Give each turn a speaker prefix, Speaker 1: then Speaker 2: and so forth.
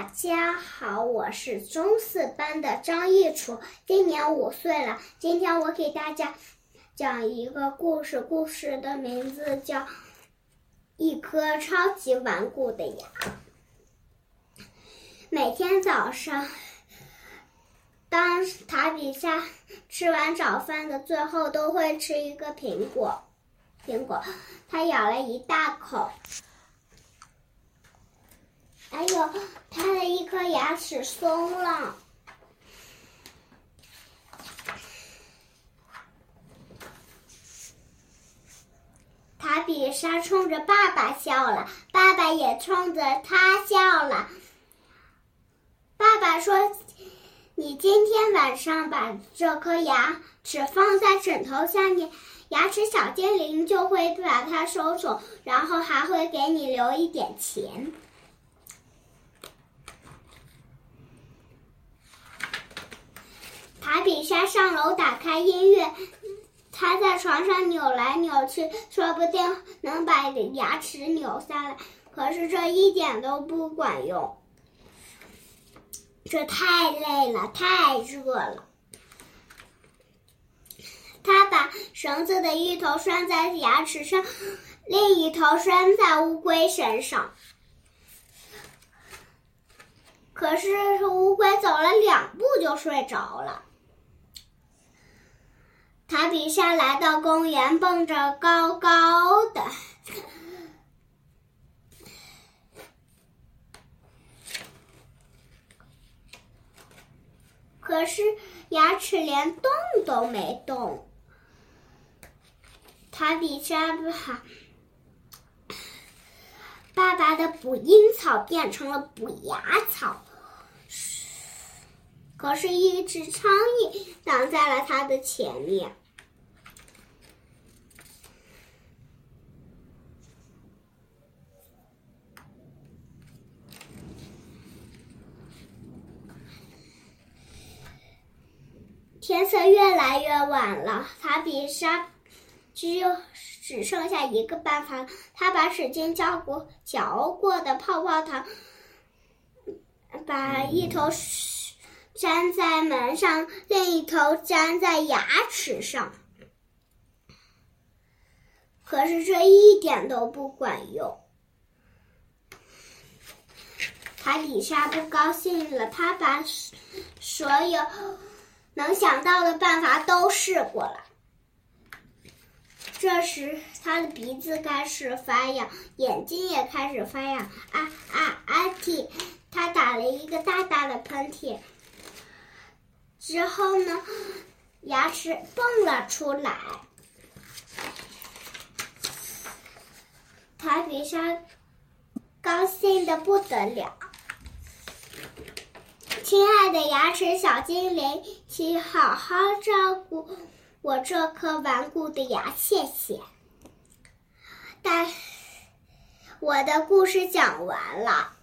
Speaker 1: 大家好，我是中四班的张艺楚，今年五岁了。今天我给大家讲一个故事，故事的名字叫《一颗超级顽固的牙》。每天早上，当塔比莎吃完早饭的最后，都会吃一个苹果。苹果，他咬了一大口。哎呦，他的一颗牙齿松了。塔比莎冲着爸爸笑了，爸爸也冲着他笑了。爸爸说：“你今天晚上把这颗牙齿放在枕头下面，牙齿小精灵就会把它收走，然后还会给你留一点钱。”塔比莎上楼打开音乐，她在床上扭来扭去，说不定能把牙齿扭下来。可是这一点都不管用，这太累了，太热了。他把绳子的一头拴在牙齿上，另一头拴在乌龟身上。可是乌龟走了两步就睡着了。塔比莎来到公园，蹦着高高的，可是牙齿连动都没动。塔比莎把爸爸的捕蝇草变成了捕牙草。可是，一只苍蝇挡在了他的前面。天色越来越晚了，塔比莎只有只剩下一个办法，他把使劲嚼过嚼过的泡泡糖，把一头。粘在门上，另一头粘在牙齿上。可是这一点都不管用。塔比莎不高兴了，他把所有能想到的办法都试过了。这时，他的鼻子开始发痒，眼睛也开始发痒。啊啊啊！嚏！他打了一个大大的喷嚏。之后呢，牙齿蹦了出来。塔比莎高兴的不得了。亲爱的牙齿小精灵，请好好照顾我这颗顽固的牙，谢谢。但我的故事讲完了。